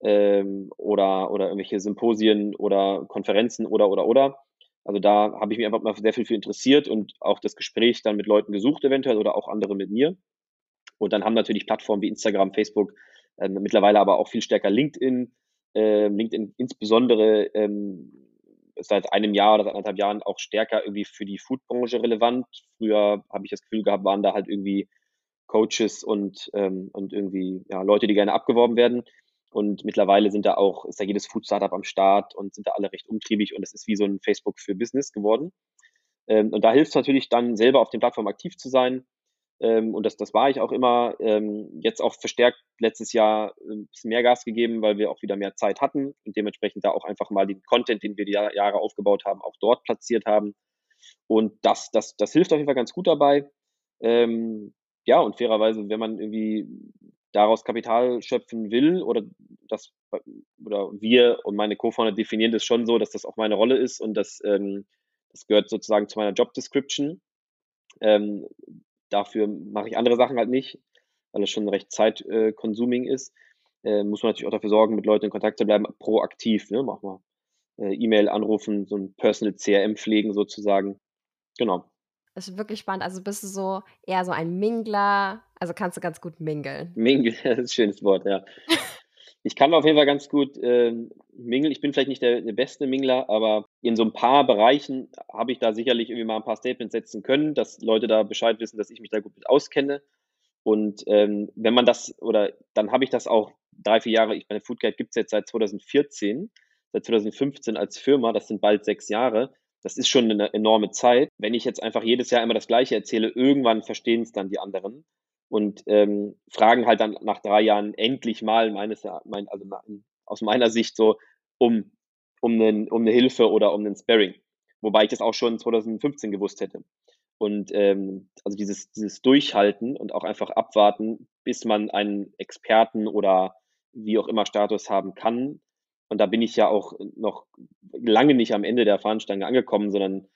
ähm, oder, oder irgendwelche Symposien oder Konferenzen oder oder oder. Also da habe ich mich einfach mal sehr viel für interessiert und auch das Gespräch dann mit Leuten gesucht eventuell oder auch andere mit mir. Und dann haben natürlich Plattformen wie Instagram, Facebook, äh, mittlerweile aber auch viel stärker LinkedIn, äh, LinkedIn insbesondere ähm, seit einem Jahr oder seit anderthalb Jahren auch stärker irgendwie für die Foodbranche relevant. Früher habe ich das Gefühl gehabt, waren da halt irgendwie Coaches und, ähm, und irgendwie ja, Leute, die gerne abgeworben werden. Und mittlerweile sind da auch, ist da jedes Food-Startup am Start und sind da alle recht umtriebig und es ist wie so ein Facebook für Business geworden. Ähm, und da hilft es natürlich dann selber auf den Plattformen aktiv zu sein. Ähm, und das, das war ich auch immer. Ähm, jetzt auch verstärkt letztes Jahr ein bisschen mehr Gas gegeben, weil wir auch wieder mehr Zeit hatten und dementsprechend da auch einfach mal den Content, den wir die Jahre aufgebaut haben, auch dort platziert haben. Und das, das, das hilft auf jeden Fall ganz gut dabei. Ähm, ja, und fairerweise, wenn man irgendwie daraus Kapital schöpfen will oder das oder wir und meine Co-Founder definieren das schon so, dass das auch meine Rolle ist und das, ähm, das gehört sozusagen zu meiner Job Description. Ähm, dafür mache ich andere Sachen halt nicht, weil es schon recht zeitkonsuming äh, ist. Äh, muss man natürlich auch dafür sorgen, mit Leuten in Kontakt zu bleiben, proaktiv, ne? Mach mal äh, E-Mail anrufen, so ein Personal CRM pflegen sozusagen. Genau. Das ist wirklich spannend. Also bist du so eher so ein Mingler, also kannst du ganz gut mingeln. Mingeln, das ist ein schönes Wort, ja. ich kann auf jeden Fall ganz gut äh, mingeln. Ich bin vielleicht nicht der, der, beste Mingler, aber in so ein paar Bereichen habe ich da sicherlich irgendwie mal ein paar Statements setzen können, dass Leute da Bescheid wissen, dass ich mich da gut mit auskenne. Und ähm, wenn man das, oder dann habe ich das auch drei, vier Jahre, ich meine, Foodguide gibt es jetzt seit 2014, seit 2015 als Firma, das sind bald sechs Jahre das ist schon eine enorme Zeit. Wenn ich jetzt einfach jedes Jahr immer das Gleiche erzähle, irgendwann verstehen es dann die anderen und ähm, fragen halt dann nach drei Jahren endlich mal meines, mein, also aus meiner Sicht so um, um, einen, um eine Hilfe oder um einen Sparring. Wobei ich das auch schon 2015 gewusst hätte. Und ähm, also dieses, dieses Durchhalten und auch einfach abwarten, bis man einen Experten oder wie auch immer Status haben kann, und da bin ich ja auch noch lange nicht am Ende der Fahnenstange angekommen, sondern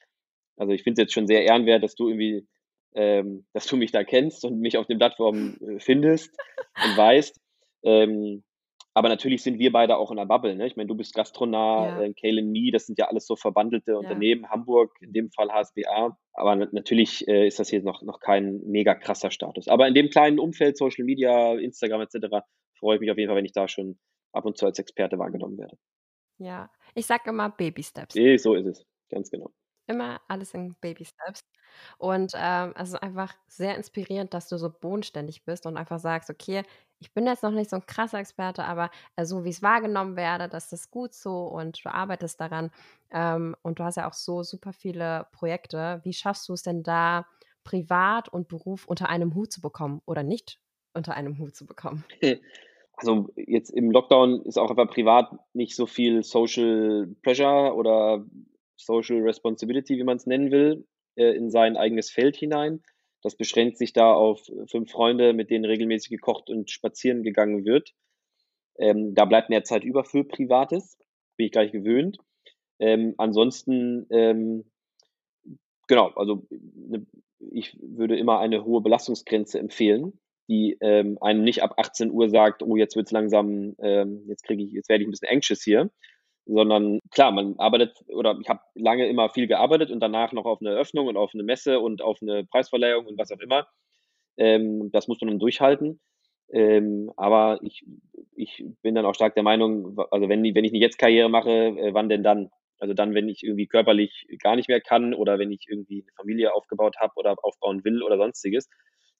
also ich finde es jetzt schon sehr ehrenwert, dass du irgendwie ähm, dass du mich da kennst und mich auf den Plattformen äh, findest und weißt. Ähm, aber natürlich sind wir beide auch in der Bubble. Ne? Ich meine, du bist Gastronah, Ja. äh, Kalen Me, das sind ja alles so verbandelte Ja. Unternehmen, Hamburg, in dem Fall HSBA. Aber na- natürlich äh, ist das hier noch, noch kein mega krasser Status. Aber in dem kleinen Umfeld, Social Media, Instagram etc., freue ich mich auf jeden Fall, wenn ich da schon ab und zu als Experte wahrgenommen werde. Ja. Ich sage immer Baby Steps. Eh, so ist es, ganz genau. Immer alles in Baby Steps. Und ähm, es ist einfach sehr inspirierend, dass du so bodenständig bist und einfach sagst, okay, ich bin jetzt noch nicht so ein krasser Experte, aber äh, so wie es wahrgenommen werde, das ist gut so und du arbeitest daran. Ähm, und du hast ja auch so super viele Projekte. Wie schaffst du es denn da, Privat und Beruf unter einem Hut zu bekommen oder nicht unter einem Hut zu bekommen? Also jetzt im Lockdown ist auch einfach privat nicht so viel Social Pressure oder Social Responsibility, wie man es nennen will, äh, in sein eigenes Feld hinein. Das beschränkt sich da auf fünf Freunde, mit denen regelmäßig gekocht und spazieren gegangen wird. Ähm, da bleibt mehr Zeit über für Privates, bin ich gleich gewöhnt. Ähm, ansonsten, ähm, genau, also ne, ich würde immer eine hohe Belastungsgrenze empfehlen, die ähm, einem nicht ab 18 Uhr sagt, oh, jetzt wird's langsam, ähm, jetzt kriege ich, jetzt werde ich ein bisschen anxious hier, sondern klar, man arbeitet oder ich habe lange immer viel gearbeitet und danach noch auf eine Eröffnung und auf eine Messe und auf eine Preisverleihung und was auch immer. Ähm, das muss man dann durchhalten. Ähm, aber ich, ich bin dann auch stark der Meinung, also wenn, wenn ich nicht jetzt Karriere mache, äh, wann denn dann? Also dann, wenn ich irgendwie körperlich gar nicht mehr kann oder wenn ich irgendwie eine Familie aufgebaut habe oder aufbauen will oder sonstiges.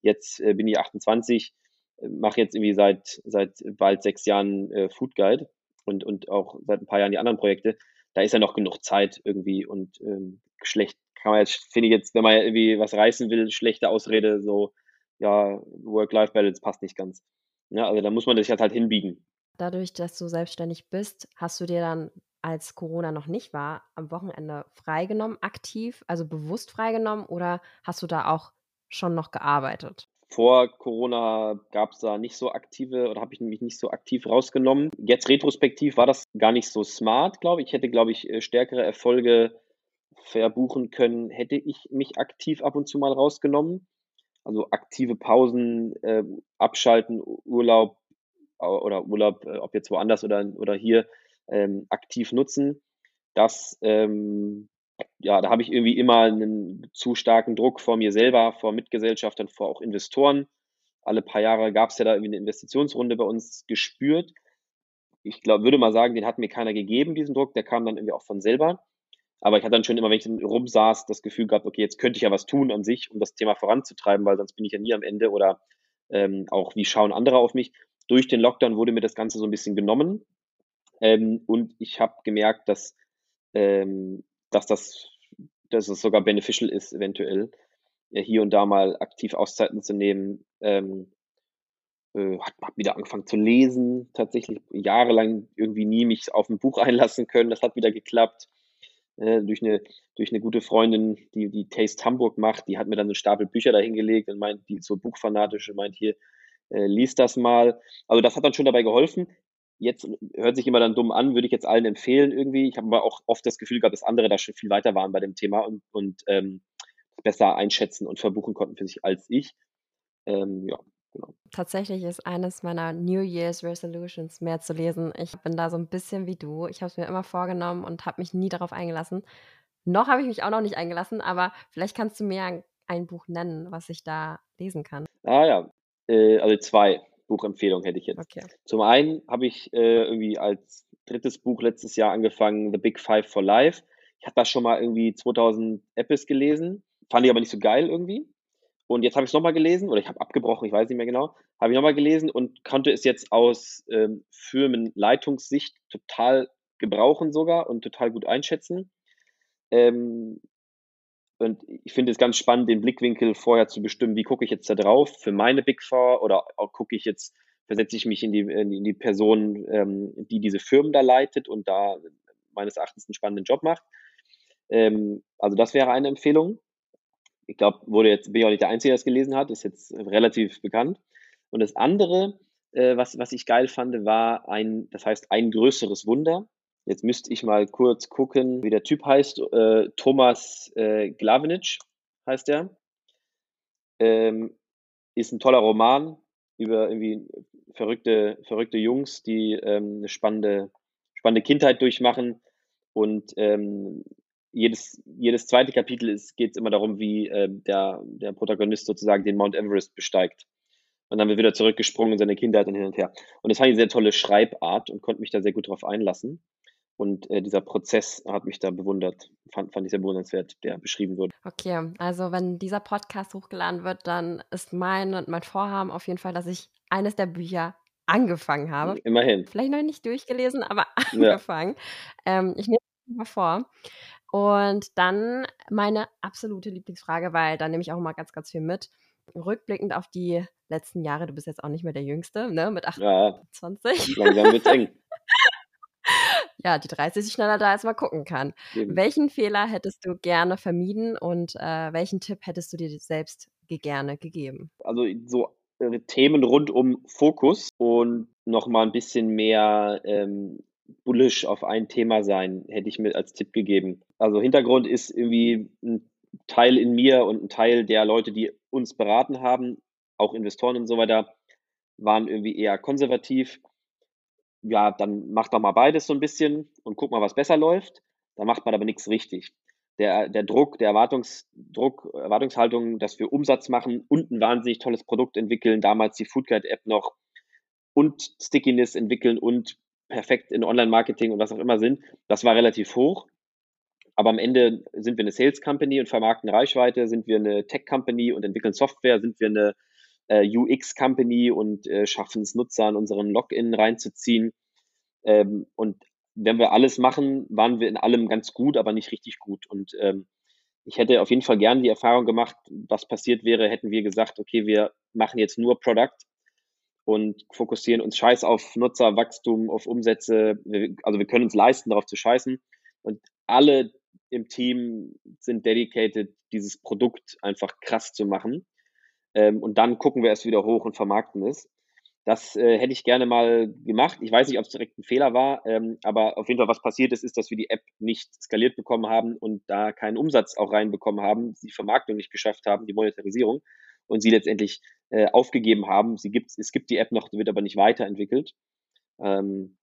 Jetzt äh, bin ich 28, äh, mache jetzt irgendwie seit, seit bald sechs Jahren äh, Food Guide und, und auch seit ein paar Jahren die anderen Projekte. Da ist ja noch genug Zeit irgendwie und ähm, schlecht kann man jetzt, finde ich jetzt, wenn man irgendwie was reißen will, schlechte Ausrede, so, ja, Work-Life-Balance passt nicht ganz. Ja, also da muss man sich halt halt hinbiegen. Dadurch, dass du selbstständig bist, hast du dir dann, als Corona noch nicht war, am Wochenende freigenommen, aktiv, also bewusst freigenommen oder hast du da auch schon noch gearbeitet? Vor Corona gab es da nicht so aktive oder habe ich mich nicht so aktiv rausgenommen. Jetzt retrospektiv war das gar nicht so smart, glaube ich. Ich hätte, glaube ich, äh, stärkere Erfolge verbuchen können, hätte ich mich aktiv ab und zu mal rausgenommen. Also aktive Pausen, äh, abschalten, Urlaub au- oder Urlaub, äh, ob jetzt woanders oder, oder hier, ähm, aktiv nutzen. Das, ähm, ja, da habe ich irgendwie immer einen zu starken Druck vor mir selber, vor Mitgesellschaftern, vor auch Investoren. Alle paar Jahre gab es ja da irgendwie eine Investitionsrunde bei uns gespürt. Ich glaube, würde mal sagen, den hat mir keiner gegeben, diesen Druck. Der kam dann irgendwie auch von selber. Aber ich hatte dann schon immer, wenn ich dann rumsaß, das Gefühl gehabt, okay, jetzt könnte ich ja was tun an sich, um das Thema voranzutreiben, weil sonst bin ich ja nie am Ende oder ähm, auch wie schauen andere auf mich. Durch den Lockdown wurde mir das Ganze so ein bisschen genommen. Ähm, und ich habe gemerkt, dass, ähm, dass, das, dass es sogar beneficial ist, eventuell, äh, hier und da mal aktiv Auszeiten zu nehmen. Ähm, äh, hat, hab wieder angefangen zu lesen, tatsächlich jahrelang irgendwie nie mich auf ein Buch einlassen können. Das hat wieder geklappt. Äh, durch, eine, durch eine gute Freundin, die die Taste Hamburg macht, die hat mir dann einen Stapel Bücher dahingelegt und meint, die so buchfanatisch und meint hier, äh, lies das mal. Also das hat dann schon dabei geholfen. Jetzt hört sich immer dann dumm an, würde ich jetzt allen empfehlen irgendwie. Ich habe aber auch oft das Gefühl gehabt, dass andere da schon viel weiter waren bei dem Thema und, und ähm, besser einschätzen und verbuchen konnten für sich als ich. Ähm, ja, genau. Tatsächlich ist eines meiner New Year's Resolutions mehr zu lesen. Ich bin da so ein bisschen wie du. Ich habe es mir immer vorgenommen und habe mich nie darauf eingelassen. Noch habe ich mich auch noch nicht eingelassen, aber vielleicht kannst du mir ein, ein Buch nennen, was ich da lesen kann. Ah ja, äh, also zwei Buchempfehlungen hätte ich jetzt. Okay. Zum einen habe ich äh, irgendwie als drittes Buch letztes Jahr angefangen, The Big Five for Life. Ich hatte das schon mal irgendwie 2000 Epis gelesen, fand ich aber nicht so geil irgendwie. Und jetzt habe ich es nochmal gelesen, oder ich habe abgebrochen, ich weiß nicht mehr genau, habe ich nochmal gelesen und konnte es jetzt aus ähm, Firmenleitungssicht total gebrauchen sogar und total gut einschätzen. Ähm, und ich finde es ganz spannend, den Blickwinkel vorher zu bestimmen, wie gucke ich jetzt da drauf für meine Big Four oder gucke ich jetzt, versetze ich mich in die, in die Person, ähm, die diese Firmen da leitet und da meines Erachtens einen spannenden Job macht. Ähm, also das wäre eine Empfehlung. Ich glaube, wurde jetzt, bin ich auch nicht der Einzige, der das gelesen hat, ist jetzt relativ bekannt. Und das andere, äh, was, was ich geil fand, war ein, das heißt ein größeres Wunder. Jetzt müsste ich mal kurz gucken, wie der Typ heißt. Äh, Thomas äh, Glavinitsch heißt er. ähm, ist ein toller Roman über irgendwie verrückte, verrückte Jungs, die ähm, eine spannende, spannende Kindheit durchmachen. Und ähm, jedes, jedes zweite Kapitel geht es immer darum, wie äh, der, der Protagonist sozusagen den Mount Everest besteigt. Und dann wird wieder zurückgesprungen in seine Kindheit und hin und her. Und das fand ich eine sehr tolle Schreibart und konnte mich da sehr gut drauf einlassen. Und äh, dieser Prozess hat mich da bewundert, fand, fand ich sehr bewundernswert, der beschrieben wurde. Okay, also wenn dieser Podcast hochgeladen wird, dann ist mein und mein Vorhaben auf jeden Fall, dass ich eines der Bücher angefangen habe. Immerhin. Vielleicht noch nicht durchgelesen, aber angefangen. Ja. Ähm, ich nehme es mal vor. Und dann meine absolute Lieblingsfrage, weil da nehme ich auch mal ganz, ganz viel mit. Rückblickend auf die letzten Jahre, du bist jetzt auch nicht mehr der Jüngste, ne? Mit 28. Ja, langsam wird eng. ja, die 30 ist schneller da, als man gucken kann. Eben. Welchen Fehler hättest du gerne vermieden und äh, welchen Tipp hättest du dir selbst gerne gegeben? Also so äh, Themen rund um Fokus und nochmal ein bisschen mehr ähm, bullish auf ein Thema sein, hätte ich mir als Tipp gegeben. Also Hintergrund ist irgendwie ein Teil in mir und ein Teil der Leute, die uns beraten haben, auch Investoren und so weiter, waren irgendwie eher konservativ. Ja, dann macht doch mal beides so ein bisschen und guck mal, was besser läuft. Da macht man aber nichts richtig. Der, der Druck, der Erwartungsdruck, Erwartungshaltung, dass wir Umsatz machen und ein wahnsinnig tolles Produkt entwickeln, damals die Foodguide-App noch und Stickiness entwickeln und perfekt in Online-Marketing und was auch immer sind, das war relativ hoch. Aber am Ende sind wir eine Sales Company und vermarkten Reichweite, sind wir eine Tech Company und entwickeln Software, sind wir eine äh, UX Company und äh, schaffen es Nutzern unseren Login reinzuziehen. Ähm, und wenn wir alles machen, waren wir in allem ganz gut, aber nicht richtig gut. Und ähm, ich hätte auf jeden Fall gern die Erfahrung gemacht, was passiert wäre, hätten wir gesagt, okay, wir machen jetzt nur Product und fokussieren uns scheiß auf Nutzerwachstum, auf Umsätze. also wir können uns leisten, darauf zu scheißen. Und alle im Team sind dedicated, dieses Produkt einfach krass zu machen. Ähm, und dann gucken wir erst wieder hoch und vermarkten es. Das äh, hätte ich gerne mal gemacht. Ich weiß nicht, ob es direkt ein Fehler war, ähm, aber auf jeden Fall, was passiert ist, ist, dass wir die App nicht skaliert bekommen haben und da keinen Umsatz auch reinbekommen haben, die Vermarktung nicht geschafft haben, die Monetarisierung und sie letztendlich äh, aufgegeben haben. Sie gibt, es gibt die App noch, die wird aber nicht weiterentwickelt. Ähm,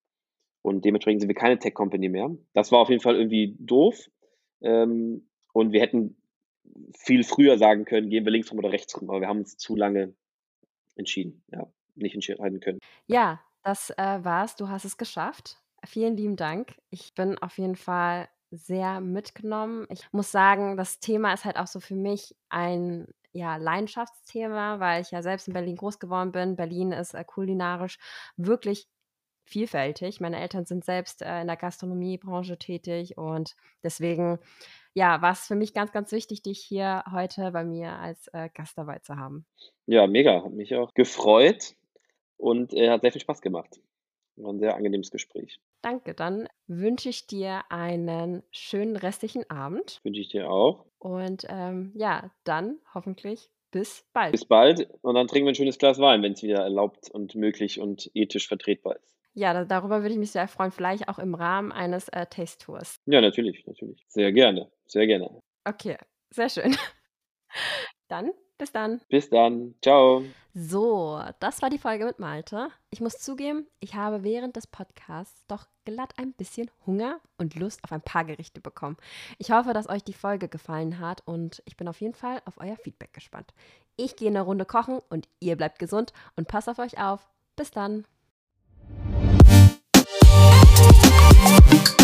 und dementsprechend sind wir keine Tech-Company mehr. Das war auf jeden Fall irgendwie doof. Ähm, und wir hätten viel früher sagen können, gehen wir links rum oder rechts rum, aber wir haben uns zu lange entschieden, ja, nicht entscheiden können. Ja, das äh, war's. Du hast es geschafft. Vielen lieben Dank. Ich bin auf jeden Fall sehr mitgenommen. Ich muss sagen, das Thema ist halt auch so für mich ein ja, Leidenschaftsthema, weil ich ja selbst in Berlin groß geworden bin. Berlin ist äh, kulinarisch wirklich vielfältig. Meine Eltern sind selbst äh, in der Gastronomiebranche tätig und deswegen ja, war es für mich ganz, ganz wichtig, dich hier heute bei mir als äh, Gast dabei zu haben. Ja, mega. Hat mich auch gefreut und äh, hat sehr viel Spaß gemacht. War ein sehr angenehmes Gespräch. Danke, dann wünsche ich dir einen schönen restlichen Abend. Wünsche ich dir auch. Und ähm, ja, dann hoffentlich bis bald. Bis bald und dann trinken wir ein schönes Glas Wein, wenn es wieder erlaubt und möglich und ethisch vertretbar ist. Ja, da, darüber würde ich mich sehr freuen, vielleicht auch im Rahmen eines äh, Taste-Tours. Ja, natürlich, natürlich. Sehr gerne, sehr gerne. Okay, sehr schön. Dann bis dann. Bis dann. Ciao. So, das war die Folge mit Malte. Ich muss zugeben, ich habe während des Podcasts doch glatt ein bisschen Hunger und Lust auf ein paar Gerichte bekommen. Ich hoffe, dass euch die Folge gefallen hat und ich bin auf jeden Fall auf euer Feedback gespannt. Ich gehe eine Runde kochen und ihr bleibt gesund und passt auf euch auf. Bis dann. Thank